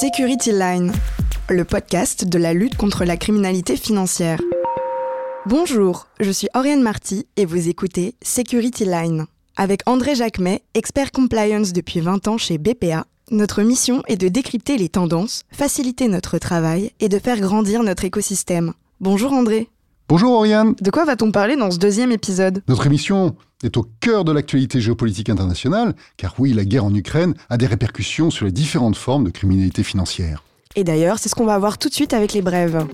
Security Line, le podcast de la lutte contre la criminalité financière. Bonjour, je suis Oriane Marty et vous écoutez Security Line. Avec André Jacquemet, expert compliance depuis 20 ans chez BPA, notre mission est de décrypter les tendances, faciliter notre travail et de faire grandir notre écosystème. Bonjour André. Bonjour Oriane. De quoi va-t-on parler dans ce deuxième épisode? Notre émission est au cœur de l'actualité géopolitique internationale, car oui, la guerre en Ukraine a des répercussions sur les différentes formes de criminalité financière. Et d'ailleurs, c'est ce qu'on va voir tout de suite avec les brèves.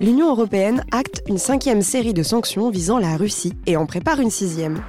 L'Union européenne acte une cinquième série de sanctions visant la Russie et en prépare une sixième.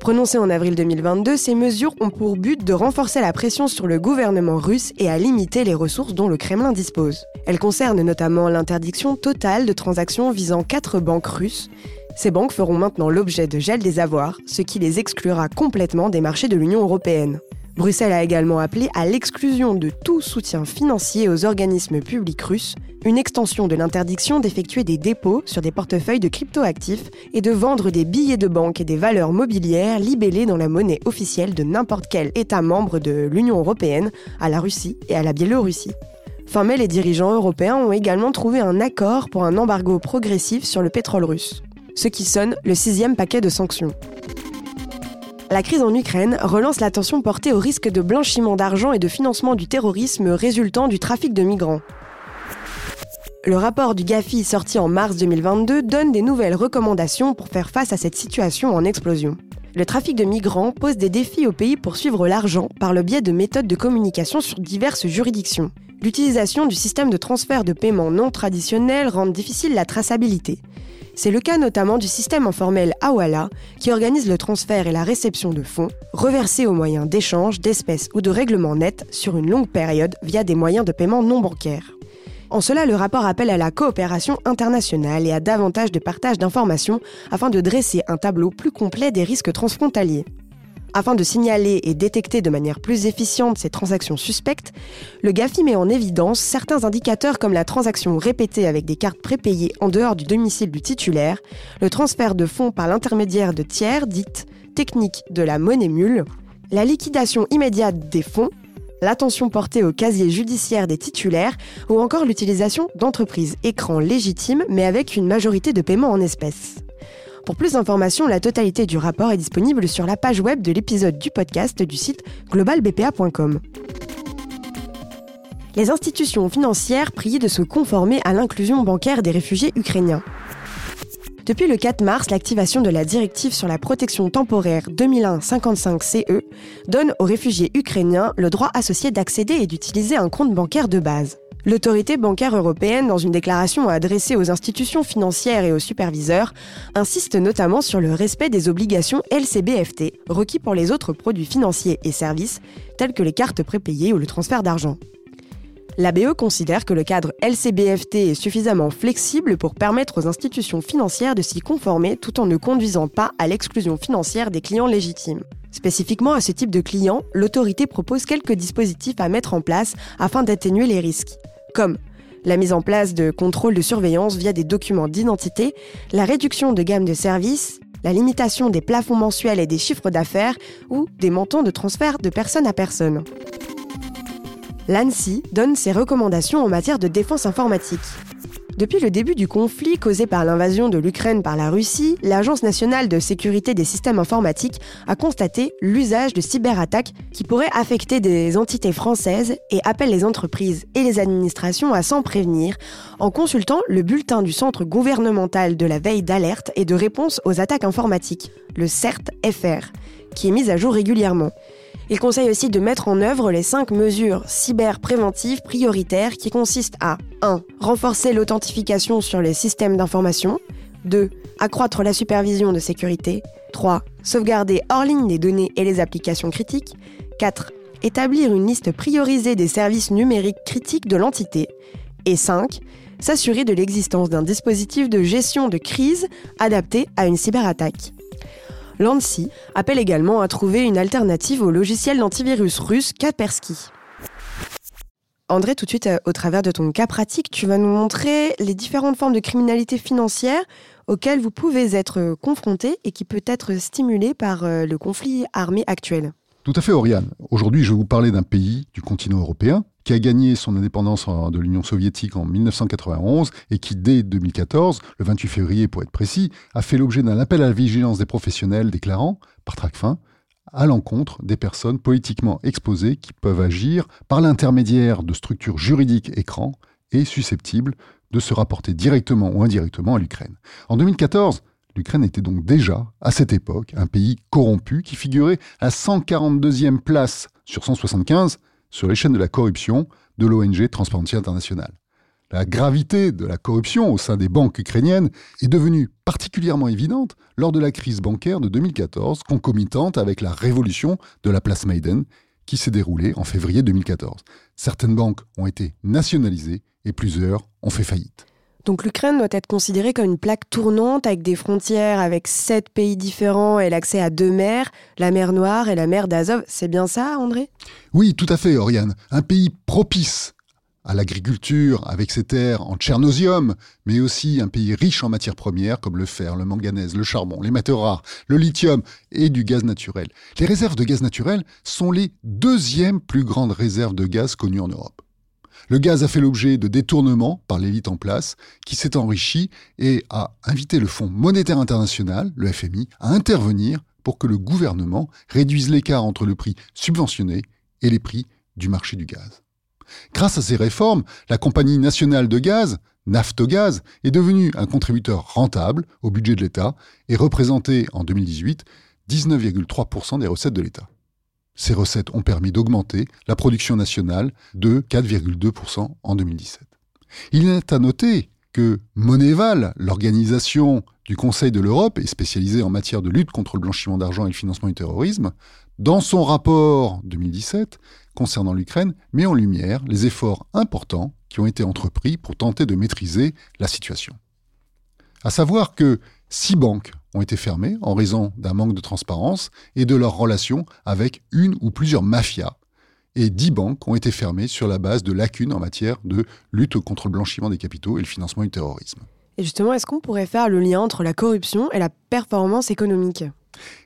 Prononcées en avril 2022, ces mesures ont pour but de renforcer la pression sur le gouvernement russe et à limiter les ressources dont le Kremlin dispose. Elles concernent notamment l'interdiction totale de transactions visant quatre banques russes. Ces banques feront maintenant l'objet de gel des avoirs, ce qui les exclura complètement des marchés de l'Union européenne. Bruxelles a également appelé à l'exclusion de tout soutien financier aux organismes publics russes, une extension de l'interdiction d'effectuer des dépôts sur des portefeuilles de cryptoactifs et de vendre des billets de banque et des valeurs mobilières libellées dans la monnaie officielle de n'importe quel État membre de l'Union européenne à la Russie et à la Biélorussie. Fin mai, les dirigeants européens ont également trouvé un accord pour un embargo progressif sur le pétrole russe, ce qui sonne le sixième paquet de sanctions. La crise en Ukraine relance l'attention portée au risque de blanchiment d'argent et de financement du terrorisme résultant du trafic de migrants. Le rapport du GAFI sorti en mars 2022 donne des nouvelles recommandations pour faire face à cette situation en explosion. Le trafic de migrants pose des défis au pays pour suivre l'argent par le biais de méthodes de communication sur diverses juridictions. L'utilisation du système de transfert de paiement non traditionnel rend difficile la traçabilité. C'est le cas notamment du système informel Awala, qui organise le transfert et la réception de fonds, reversés au moyen d'échanges, d'espèces ou de règlements nets sur une longue période via des moyens de paiement non bancaires. En cela, le rapport appelle à la coopération internationale et à davantage de partage d'informations afin de dresser un tableau plus complet des risques transfrontaliers. Afin de signaler et détecter de manière plus efficiente ces transactions suspectes, le GAFI met en évidence certains indicateurs comme la transaction répétée avec des cartes prépayées en dehors du domicile du titulaire, le transfert de fonds par l'intermédiaire de tiers dites technique de la monnaie mule, la liquidation immédiate des fonds, l'attention portée au casier judiciaire des titulaires ou encore l'utilisation d'entreprises écrans légitimes mais avec une majorité de paiement en espèces. Pour plus d'informations, la totalité du rapport est disponible sur la page web de l'épisode du podcast du site globalbpa.com. Les institutions financières prient de se conformer à l'inclusion bancaire des réfugiés ukrainiens. Depuis le 4 mars, l'activation de la directive sur la protection temporaire 2001-55-CE donne aux réfugiés ukrainiens le droit associé d'accéder et d'utiliser un compte bancaire de base. L'autorité bancaire européenne, dans une déclaration adressée aux institutions financières et aux superviseurs, insiste notamment sur le respect des obligations LCBFT requis pour les autres produits financiers et services, tels que les cartes prépayées ou le transfert d'argent. La BE considère que le cadre LCBFT est suffisamment flexible pour permettre aux institutions financières de s'y conformer tout en ne conduisant pas à l'exclusion financière des clients légitimes. Spécifiquement à ce type de clients, l'autorité propose quelques dispositifs à mettre en place afin d'atténuer les risques comme la mise en place de contrôles de surveillance via des documents d'identité, la réduction de gamme de services, la limitation des plafonds mensuels et des chiffres d'affaires ou des montants de transfert de personne à personne. L'ANSI donne ses recommandations en matière de défense informatique. Depuis le début du conflit causé par l'invasion de l'Ukraine par la Russie, l'Agence nationale de sécurité des systèmes informatiques a constaté l'usage de cyberattaques qui pourraient affecter des entités françaises et appelle les entreprises et les administrations à s'en prévenir en consultant le bulletin du Centre gouvernemental de la veille d'alerte et de réponse aux attaques informatiques, le CERT-FR, qui est mis à jour régulièrement. Il conseille aussi de mettre en œuvre les cinq mesures cyber-préventives prioritaires qui consistent à 1. Renforcer l'authentification sur les systèmes d'information. 2. Accroître la supervision de sécurité. 3. Sauvegarder hors ligne les données et les applications critiques. 4. Établir une liste priorisée des services numériques critiques de l'entité. Et 5. S'assurer de l'existence d'un dispositif de gestion de crise adapté à une cyberattaque. L'ANSI appelle également à trouver une alternative au logiciel d'antivirus russe Kaspersky. André, tout de suite, euh, au travers de ton cas pratique, tu vas nous montrer les différentes formes de criminalité financière auxquelles vous pouvez être confrontés et qui peut être stimulées par euh, le conflit armé actuel. Tout à fait, Oriane. Aujourd'hui, je vais vous parler d'un pays du continent européen qui a gagné son indépendance de l'Union soviétique en 1991 et qui, dès 2014, le 28 février pour être précis, a fait l'objet d'un appel à la vigilance des professionnels déclarant, par fin, à l'encontre des personnes politiquement exposées qui peuvent agir par l'intermédiaire de structures juridiques écrans et susceptibles de se rapporter directement ou indirectement à l'Ukraine. En 2014, l'Ukraine était donc déjà, à cette époque, un pays corrompu qui figurait à 142e place sur 175 sur les chaînes de la corruption de l'ONG Transparency International. La gravité de la corruption au sein des banques ukrainiennes est devenue particulièrement évidente lors de la crise bancaire de 2014, concomitante avec la révolution de la place Maiden qui s'est déroulée en février 2014. Certaines banques ont été nationalisées et plusieurs ont fait faillite. Donc l'Ukraine doit être considérée comme une plaque tournante avec des frontières avec sept pays différents et l'accès à deux mers, la mer Noire et la mer d'Azov. C'est bien ça, André? Oui, tout à fait, Oriane. Un pays propice à l'agriculture avec ses terres en tchernosium, mais aussi un pays riche en matières premières comme le fer, le manganèse, le charbon, les métaux rares, le lithium et du gaz naturel. Les réserves de gaz naturel sont les deuxièmes plus grandes réserves de gaz connues en Europe. Le gaz a fait l'objet de détournements par l'élite en place, qui s'est enrichi et a invité le Fonds monétaire international, le FMI, à intervenir pour que le gouvernement réduise l'écart entre le prix subventionné et les prix du marché du gaz. Grâce à ces réformes, la compagnie nationale de gaz, Naftogaz, est devenue un contributeur rentable au budget de l'État et représentait en 2018 19,3% des recettes de l'État. Ces recettes ont permis d'augmenter la production nationale de 4,2% en 2017. Il est à noter que Moneval, l'organisation du Conseil de l'Europe et spécialisée en matière de lutte contre le blanchiment d'argent et le financement du terrorisme, dans son rapport 2017, concernant l'Ukraine met en lumière les efforts importants qui ont été entrepris pour tenter de maîtriser la situation. À savoir que six banques ont été fermées en raison d'un manque de transparence et de leur relation avec une ou plusieurs mafias, et dix banques ont été fermées sur la base de lacunes en matière de lutte contre le blanchiment des capitaux et le financement du terrorisme. Et justement, est-ce qu'on pourrait faire le lien entre la corruption et la performance économique?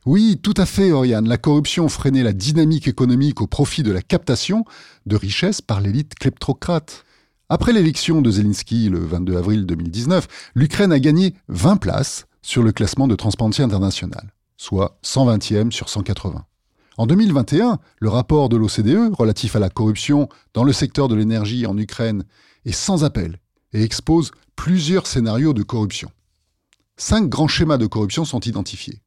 Oui, tout à fait, Oriane. La corruption freinait la dynamique économique au profit de la captation de richesses par l'élite kleptocrate. Après l'élection de Zelensky le 22 avril 2019, l'Ukraine a gagné 20 places sur le classement de Transparency International, soit 120e sur 180. En 2021, le rapport de l'OCDE relatif à la corruption dans le secteur de l'énergie en Ukraine est sans appel et expose plusieurs scénarios de corruption. Cinq grands schémas de corruption sont identifiés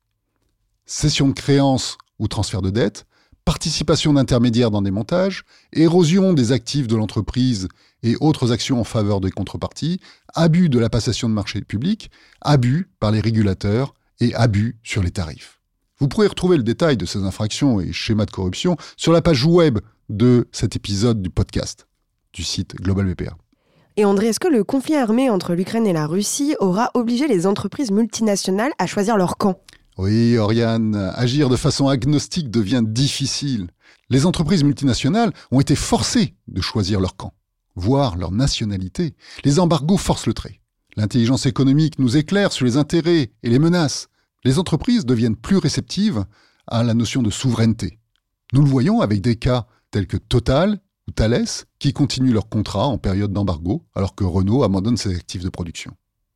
cession de créances ou transfert de dette, participation d'intermédiaires dans des montages, érosion des actifs de l'entreprise et autres actions en faveur des contreparties, abus de la passation de marché public, abus par les régulateurs et abus sur les tarifs. Vous pourrez retrouver le détail de ces infractions et schémas de corruption sur la page web de cet épisode du podcast du site Global BPA. Et André, est-ce que le conflit armé entre l'Ukraine et la Russie aura obligé les entreprises multinationales à choisir leur camp? Oui, Oriane, agir de façon agnostique devient difficile. Les entreprises multinationales ont été forcées de choisir leur camp, voire leur nationalité. Les embargos forcent le trait. L'intelligence économique nous éclaire sur les intérêts et les menaces. Les entreprises deviennent plus réceptives à la notion de souveraineté. Nous le voyons avec des cas tels que Total ou Thales qui continuent leur contrat en période d'embargo alors que Renault abandonne ses actifs de production.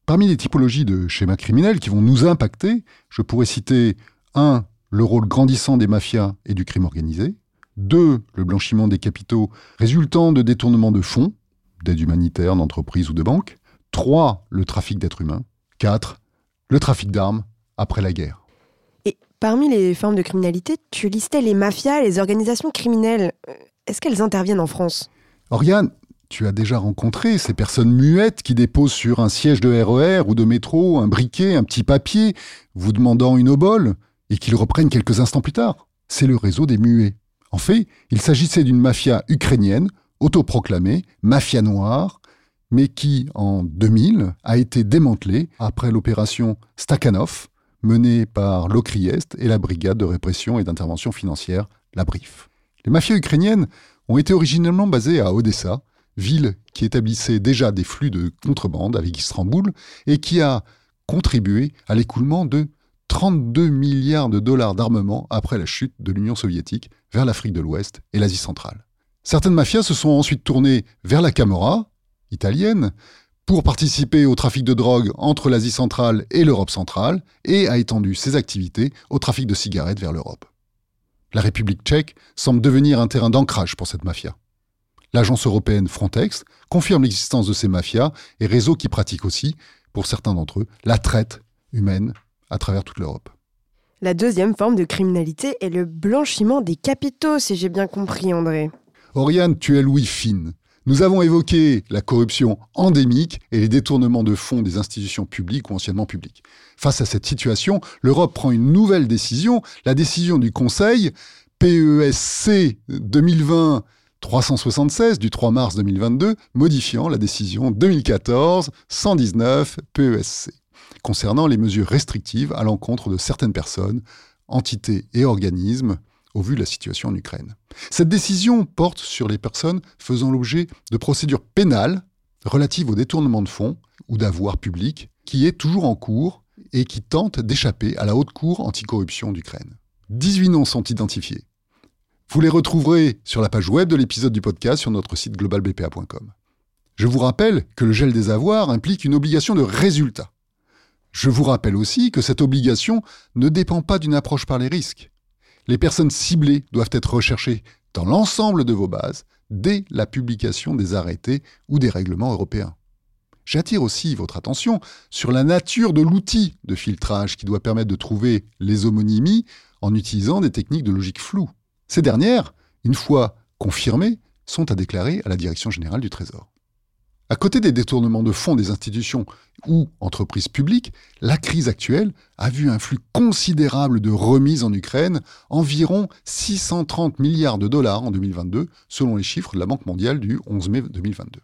Parmi les typologies de schémas criminels qui vont nous impacter, je pourrais citer 1. Le rôle grandissant des mafias et du crime organisé. 2. Le blanchiment des capitaux résultant de détournements de fonds, d'aide humanitaire, d'entreprises ou de banques. 3. Le trafic d'êtres humains. 4. Le trafic d'armes après la guerre. Et parmi les formes de criminalité, tu listais les mafias les organisations criminelles. Euh, est-ce qu'elles interviennent en France? Oriane, tu as déjà rencontré ces personnes muettes qui déposent sur un siège de RER e ou de métro un briquet, un petit papier, vous demandant une obole, et qu'ils reprennent quelques instants plus tard. C'est le réseau des muets. En fait, il s'agissait d'une mafia ukrainienne, autoproclamée, mafia noire, mais qui, en 2000, a été démantelée après l'opération Stakhanov, menée par l'Ocriest et la brigade de répression et d'intervention financière, la BRIF. Les mafias ukrainiennes ont été originellement basées à Odessa, ville qui établissait déjà des flux de contrebande avec Istanbul et qui a contribué à l'écoulement de 32 milliards de dollars d'armement après la chute de l'Union soviétique vers l'Afrique de l'Ouest et l'Asie centrale. Certaines mafias se sont ensuite tournées vers la Camorra, italienne, pour participer au trafic de drogue entre l'Asie centrale et l'Europe centrale, et a étendu ses activités au trafic de cigarettes vers l'Europe. La République tchèque semble devenir un terrain d'ancrage pour cette mafia. L'agence européenne Frontex confirme l'existence de ces mafias et réseaux qui pratiquent aussi, pour certains d'entre eux, la traite humaine à travers toute l'Europe. La deuxième forme de criminalité est le blanchiment des capitaux, si j'ai bien compris, André. Oriane, tu es Louis Fine. Nous avons évoqué la corruption endémique et les détournements de fonds des institutions publiques ou anciennement publiques. Face à cette situation, l'Europe prend une nouvelle décision, la décision du Conseil PESC 2020 376 du 3 mars 2022 modifiant la décision 2014 119 PESC concernant les mesures restrictives à l'encontre de certaines personnes, entités et organismes au vu de la situation en Ukraine. Cette décision porte sur les personnes faisant l'objet de procédures pénales relatives au détournement de fonds ou d'avoirs publics qui est toujours en cours et qui tentent d'échapper à la haute cour anticorruption d'Ukraine. 18 noms sont identifiés. Vous les retrouverez sur la page web de l'épisode du podcast sur notre site globalbpa.com. Je vous rappelle que le gel des avoirs implique une obligation de résultat. Je vous rappelle aussi que cette obligation ne dépend pas d'une approche par les risques. Les personnes ciblées doivent être recherchées dans l'ensemble de vos bases dès la publication des arrêtés ou des règlements européens. J'attire aussi votre attention sur la nature de l'outil de filtrage qui doit permettre de trouver les homonymies en utilisant des techniques de logique floue. Ces dernières, une fois confirmées, sont à déclarer à la Direction générale du Trésor. À côté des détournements de fonds des institutions ou entreprises publiques, la crise actuelle a vu un flux considérable de remises en Ukraine, environ 630 milliards de dollars en 2022, selon les chiffres de la Banque mondiale du 11 mai 2022.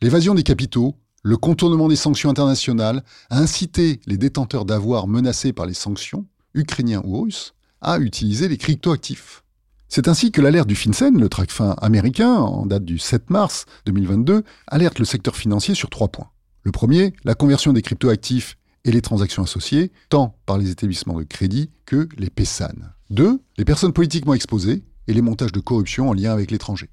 L'évasion des capitaux, le contournement des sanctions internationales a incité les détenteurs d'avoirs menacés par les sanctions, ukrainiens ou russes, à utiliser les cryptoactifs. C'est ainsi que l'alerte du FinCEN, le TRACFIN américain, en date du 7 mars 2022, alerte le secteur financier sur trois points. Le premier, la conversion des cryptoactifs et les transactions associées, tant par les établissements de crédit que les PESAN. Deux, les personnes politiquement exposées et les montages de corruption en lien avec l'étranger.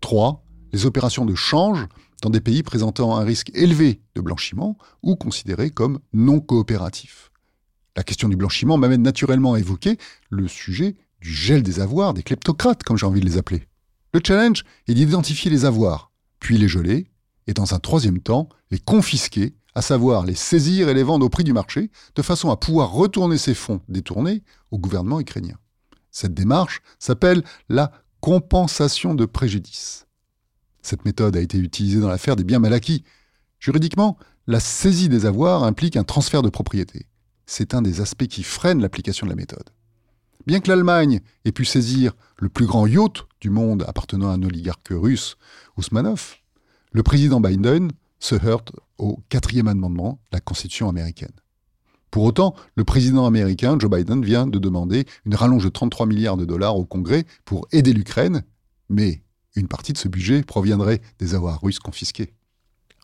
Trois, les opérations de change dans des pays présentant un risque élevé de blanchiment ou considérés comme non coopératifs. La question du blanchiment m'amène naturellement à évoquer le sujet du gel des avoirs des kleptocrates, comme j'ai envie de les appeler. Le challenge est d'identifier les avoirs, puis les geler, et dans un troisième temps, les confisquer, à savoir les saisir et les vendre au prix du marché, de façon à pouvoir retourner ces fonds détournés au gouvernement ukrainien. Cette démarche s'appelle la compensation de préjudice. Cette méthode a été utilisée dans l'affaire des biens mal acquis. Juridiquement, la saisie des avoirs implique un transfert de propriété. C'est un des aspects qui freine l'application de la méthode. Bien que l'Allemagne ait pu saisir le plus grand yacht du monde appartenant à un oligarque russe, Ousmanov, le président Biden se heurte au quatrième amendement de la Constitution américaine. Pour autant, le président américain, Joe Biden, vient de demander une rallonge de 33 milliards de dollars au Congrès pour aider l'Ukraine, mais une partie de ce budget proviendrait des avoirs russes confisqués.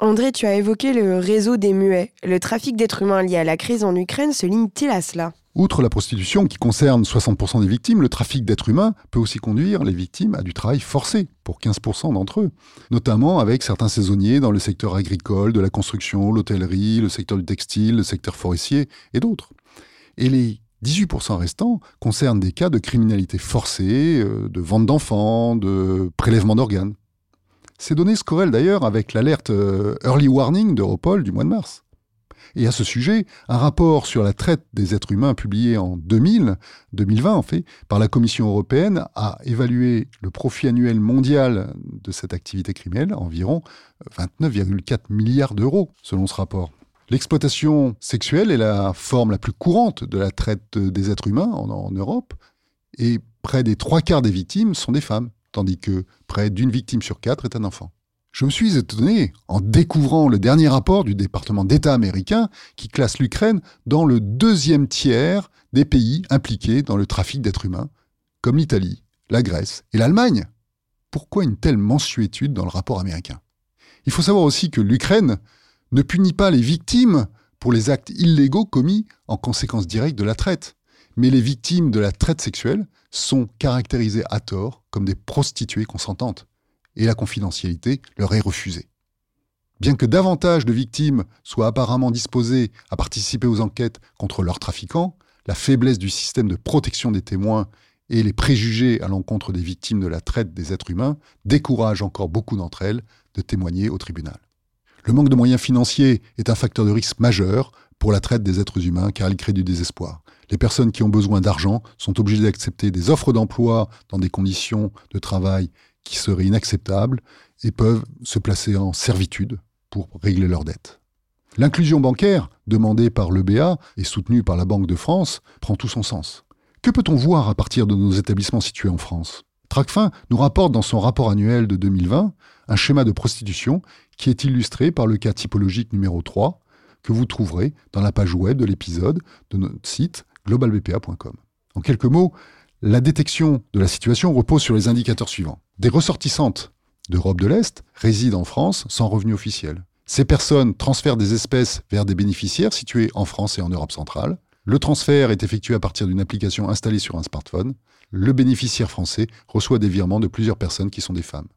André, tu as évoqué le réseau des muets. Le trafic d'êtres humains lié à la crise en Ukraine se limite-t-il à cela? Outre la prostitution qui concerne 60% des victimes, le trafic d'êtres humains peut aussi conduire les victimes à du travail forcé pour 15% d'entre eux, notamment avec certains saisonniers dans le secteur agricole, de la construction, l'hôtellerie, le secteur du textile, le secteur forestier et d'autres. Et les 18% restants concernent des cas de criminalité forcée, euh, de vente d'enfants, de prélèvement d'organes. Ces données se corrèlent d'ailleurs avec l'alerte euh, Early Warning d'Europol du mois de mars. Et à ce sujet, un rapport sur la traite des êtres humains publié en 2000, 2020 en fait, par la Commission européenne a évalué le profit annuel mondial de cette activité criminelle à environ 29,4 milliards d'euros, selon ce rapport. L'exploitation sexuelle est la forme la plus courante de la traite des êtres humains en Europe, et près des trois quarts des victimes sont des femmes, tandis que près d'une victime sur quatre est un enfant. Je me suis étonné en découvrant le dernier rapport du département d'État américain qui classe l'Ukraine dans le deuxième tiers des pays impliqués dans le trafic d'êtres humains, comme l'Italie, la Grèce et l'Allemagne. Pourquoi une telle mensuétude dans le rapport américain? Il faut savoir aussi que l'Ukraine ne punit pas les victimes pour les actes illégaux commis en conséquence directe de la traite, Mais les victimes de la traite sexuelle sont caractérisées à tort comme des prostituées consentantes, et la confidentialité leur est refusée. Bien que davantage de victimes soient apparemment disposées à participer aux enquêtes contre leurs trafiquants, la faiblesse du système de protection des témoins et les préjugés à l'encontre des victimes de la traite des êtres humains découragent encore beaucoup d'entre elles de témoigner au tribunal. Le manque de moyens financiers est un facteur de risque majeur pour la traite des êtres humains car il crée du désespoir. Les personnes qui ont besoin d'argent sont obligées d'accepter des offres d'emploi dans des conditions de travail qui seraient inacceptables et peuvent se placer en servitude pour régler leurs dettes. L'inclusion bancaire, demandée par l'EBA et soutenue par la Banque de France, prend tout son sens. Que peut-on voir à partir de nos établissements situés en France? Tracfin nous rapporte dans son rapport annuel de 2020 un schéma de prostitution qui est illustré par le cas typologique numéro 3 que vous trouverez dans la page web de l'épisode de notre site globalbpa.com. En quelques mots, la détection de la situation repose sur les indicateurs suivants. Des ressortissantes d'Europe de l'Est résident en France sans revenu officiel. Ces personnes transfèrent des espèces vers des bénéficiaires situés en France et en Europe centrale. Le transfert est effectué à partir d'une application installée sur un smartphone. Le bénéficiaire français reçoit des virements de plusieurs personnes qui sont des femmes.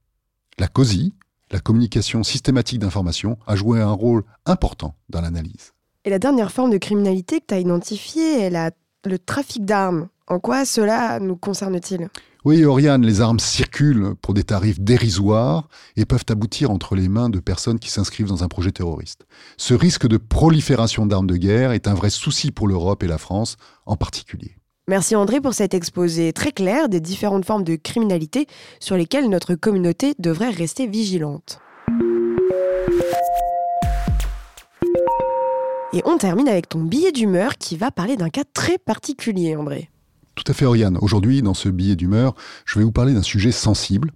La COSI, la communication systématique d'informations, a joué un rôle important dans l'analyse. Et la dernière forme de criminalité que tu as identifiée est le trafic d'armes. En quoi cela nous concerne-t-il? Oui, Oriane, les armes circulent pour des tarifs dérisoires et peuvent aboutir entre les mains de personnes qui s'inscrivent dans un projet terroriste. Ce risque de prolifération d'armes de guerre est un vrai souci pour l'Europe et la France en particulier. Merci André pour cet exposé très clair des différentes formes de criminalité sur lesquelles notre communauté devrait rester vigilante. Et on termine avec ton billet d'humeur qui va parler d'un cas très particulier, André. Tout à fait, Oriane. Aujourd'hui, dans ce billet d'humeur, je vais vous parler d'un sujet sensible,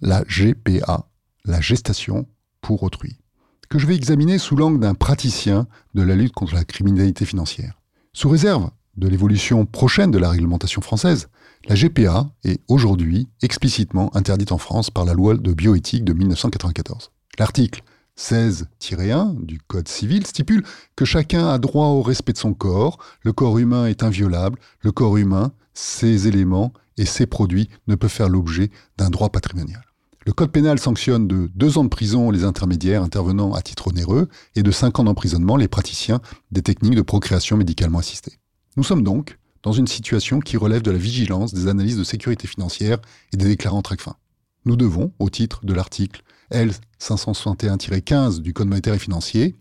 la GPA, la gestation pour autrui, que je vais examiner sous l'angle d'un praticien de la lutte contre la criminalité financière. Sous réserve de l'évolution prochaine de la réglementation française, la GPA est aujourd'hui explicitement interdite en France par la loi de bioéthique de 1994. L'article 16-1 du Code civil stipule que chacun a droit au respect de son corps, le corps humain est inviolable, le corps humain ces éléments et ces produits ne peuvent faire l'objet d'un droit patrimonial. Le Code pénal sanctionne de deux ans de prison les intermédiaires intervenant à titre onéreux et de cinq ans d'emprisonnement les praticiens des techniques de procréation médicalement assistée. Nous sommes donc dans une situation qui relève de la vigilance des analyses de sécurité financière et des déclarants TRACFIN. Nous devons, au titre de l'article L561-15 du Code monétaire et financier,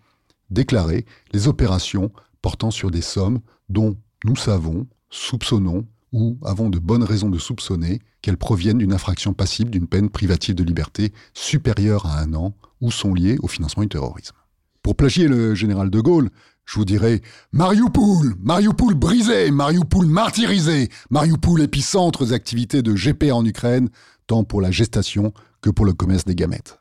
déclarer les opérations portant sur des sommes dont nous savons, soupçonnons ou avons de bonnes raisons de soupçonner qu'elles proviennent d'une infraction passible d'une peine privative de liberté supérieure à un an ou sont liées au financement du terrorisme. Pour plagier le général de Gaulle, je vous dirais Mariupol, Mariupol brisé, Mariupol martyrisé, Mariupol épicentre des activités de GPA en Ukraine, tant pour la gestation que pour le commerce des gamètes.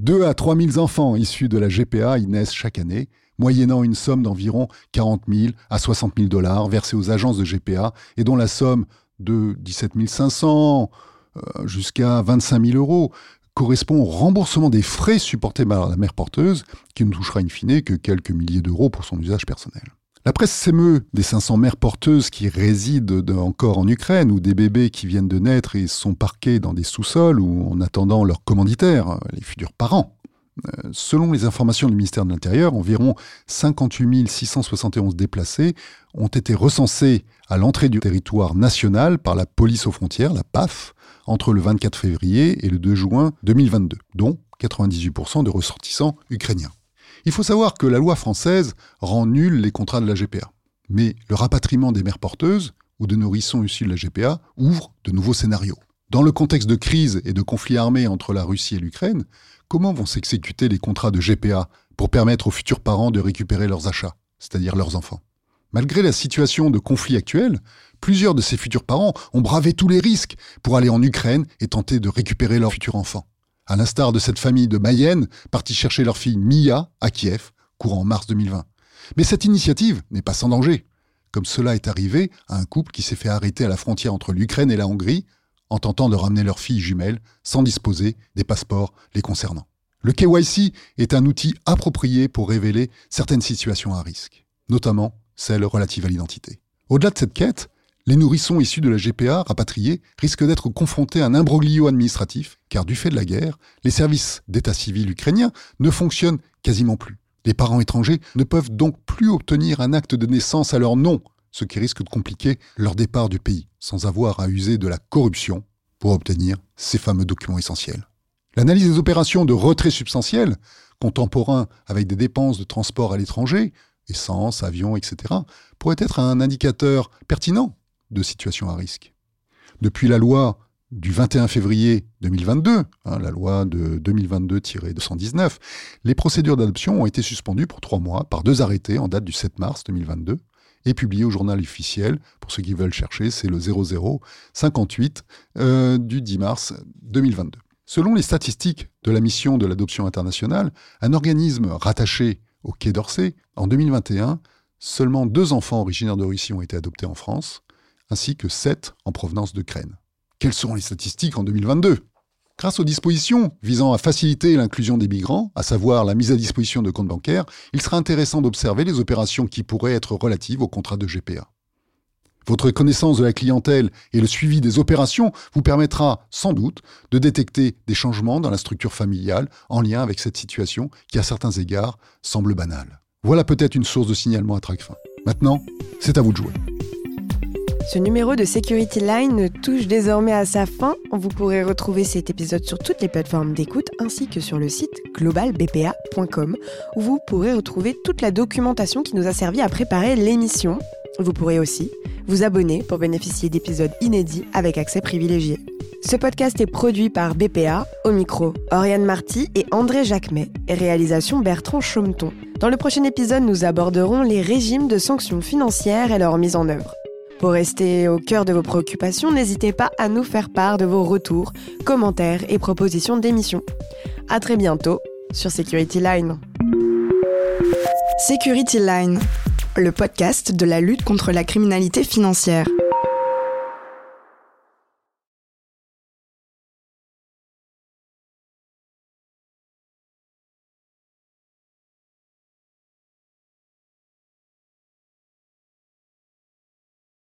2 à 3 000 enfants issus de la GPA y naissent chaque année, moyennant une somme d'environ 40 000 à 60 000 dollars versée aux agences de GPA et dont la somme de 17 500 euh, jusqu'à 25 000 euros correspond au remboursement des frais supportés par la mère porteuse, qui ne touchera in fine que quelques milliers d'euros pour son usage personnel. La presse s'émeut des 500 mères porteuses qui résident encore en Ukraine ou des bébés qui viennent de naître et sont parqués dans des sous-sols ou en attendant leur commanditaire, les futurs parents. Euh, selon les informations du ministère de l'Intérieur, environ 58 671 déplacés ont été recensés à l'entrée du territoire national par la police aux frontières, la PAF, entre le 24 février et le 2 juin 2022, dont 98% de ressortissants ukrainiens. Il faut savoir que la loi française rend nuls les contrats de la GPA. Mais le rapatriement des mères porteuses ou de nourrissons issus de la GPA ouvre de nouveaux scénarios. Dans le contexte de crise et de conflit armé entre la Russie et l'Ukraine, comment vont s'exécuter les contrats de GPA pour permettre aux futurs parents de récupérer leurs achats, c'est-à-dire leurs enfants? Malgré la situation de conflit actuelle, plusieurs de ces futurs parents ont bravé tous les risques pour aller en Ukraine et tenter de récupérer leurs futurs enfants. À l'instar de cette famille de Mayenne partie chercher leur fille Mia à Kiev, courant mars 2020. Mais cette initiative n'est pas sans danger, comme cela est arrivé à un couple qui s'est fait arrêter à la frontière entre l'Ukraine et la Hongrie en tentant de ramener leur fille jumelle sans disposer des passeports les concernant. Le KYC est un outil approprié pour révéler certaines situations à risque, notamment celles relatives à l'identité. Au-delà de cette quête, les nourrissons issus de la GPA rapatriés risquent d'être confrontés à un imbroglio administratif, car du fait de la guerre, les services d'état civil ukrainiens ne fonctionnent quasiment plus. Les parents étrangers ne peuvent donc plus obtenir un acte de naissance à leur nom, ce qui risque de compliquer leur départ du pays, sans avoir à user de la corruption pour obtenir ces fameux documents essentiels. L'analyse des opérations de retrait substantiel, contemporain avec des dépenses de transport à l'étranger, essence, avion, etc., pourrait être un indicateur pertinent de situation à risque. Depuis la loi du 21 février 2022, hein, la loi de 2022-219, les procédures d'adoption ont été suspendues pour trois mois par deux arrêtés en date du 7 mars 2022 et publiés au journal officiel. Pour ceux qui veulent chercher, c'est le 0058 euh, du 10 mars 2022. Selon les statistiques de la mission de l'adoption internationale, un organisme rattaché au Quai d'Orsay, en 2021, seulement deux enfants originaires de Russie ont été adoptés en France, ainsi que sept en provenance d'Ukraine. Quelles seront les statistiques en 2022 Grâce aux dispositions visant à faciliter l'inclusion des migrants, à savoir la mise à disposition de comptes bancaires, il sera intéressant d'observer les opérations qui pourraient être relatives au contrat de GPA. Votre connaissance de la clientèle et le suivi des opérations vous permettra sans doute de détecter des changements dans la structure familiale en lien avec cette situation qui, à certains égards, semble banale. Voilà peut-être une source de signalement à Tracfin. Maintenant, c'est à vous de jouer. Ce numéro de Security Line touche désormais à sa fin. Vous pourrez retrouver cet épisode sur toutes les plateformes d'écoute ainsi que sur le site globalbpa.com où vous pourrez retrouver toute la documentation qui nous a servi à préparer l'émission. Vous pourrez aussi vous abonner pour bénéficier d'épisodes inédits avec accès privilégié. Ce podcast est produit par BPA, au micro, Oriane Marty et André Jacquemet, et réalisation Bertrand Chaumeton. Dans le prochain épisode, nous aborderons les régimes de sanctions financières et leur mise en œuvre. Pour rester au cœur de vos préoccupations, n'hésitez pas à nous faire part de vos retours, commentaires et propositions d'émissions. À très bientôt sur Security Line. Security Line, le podcast de la lutte contre la criminalité financière.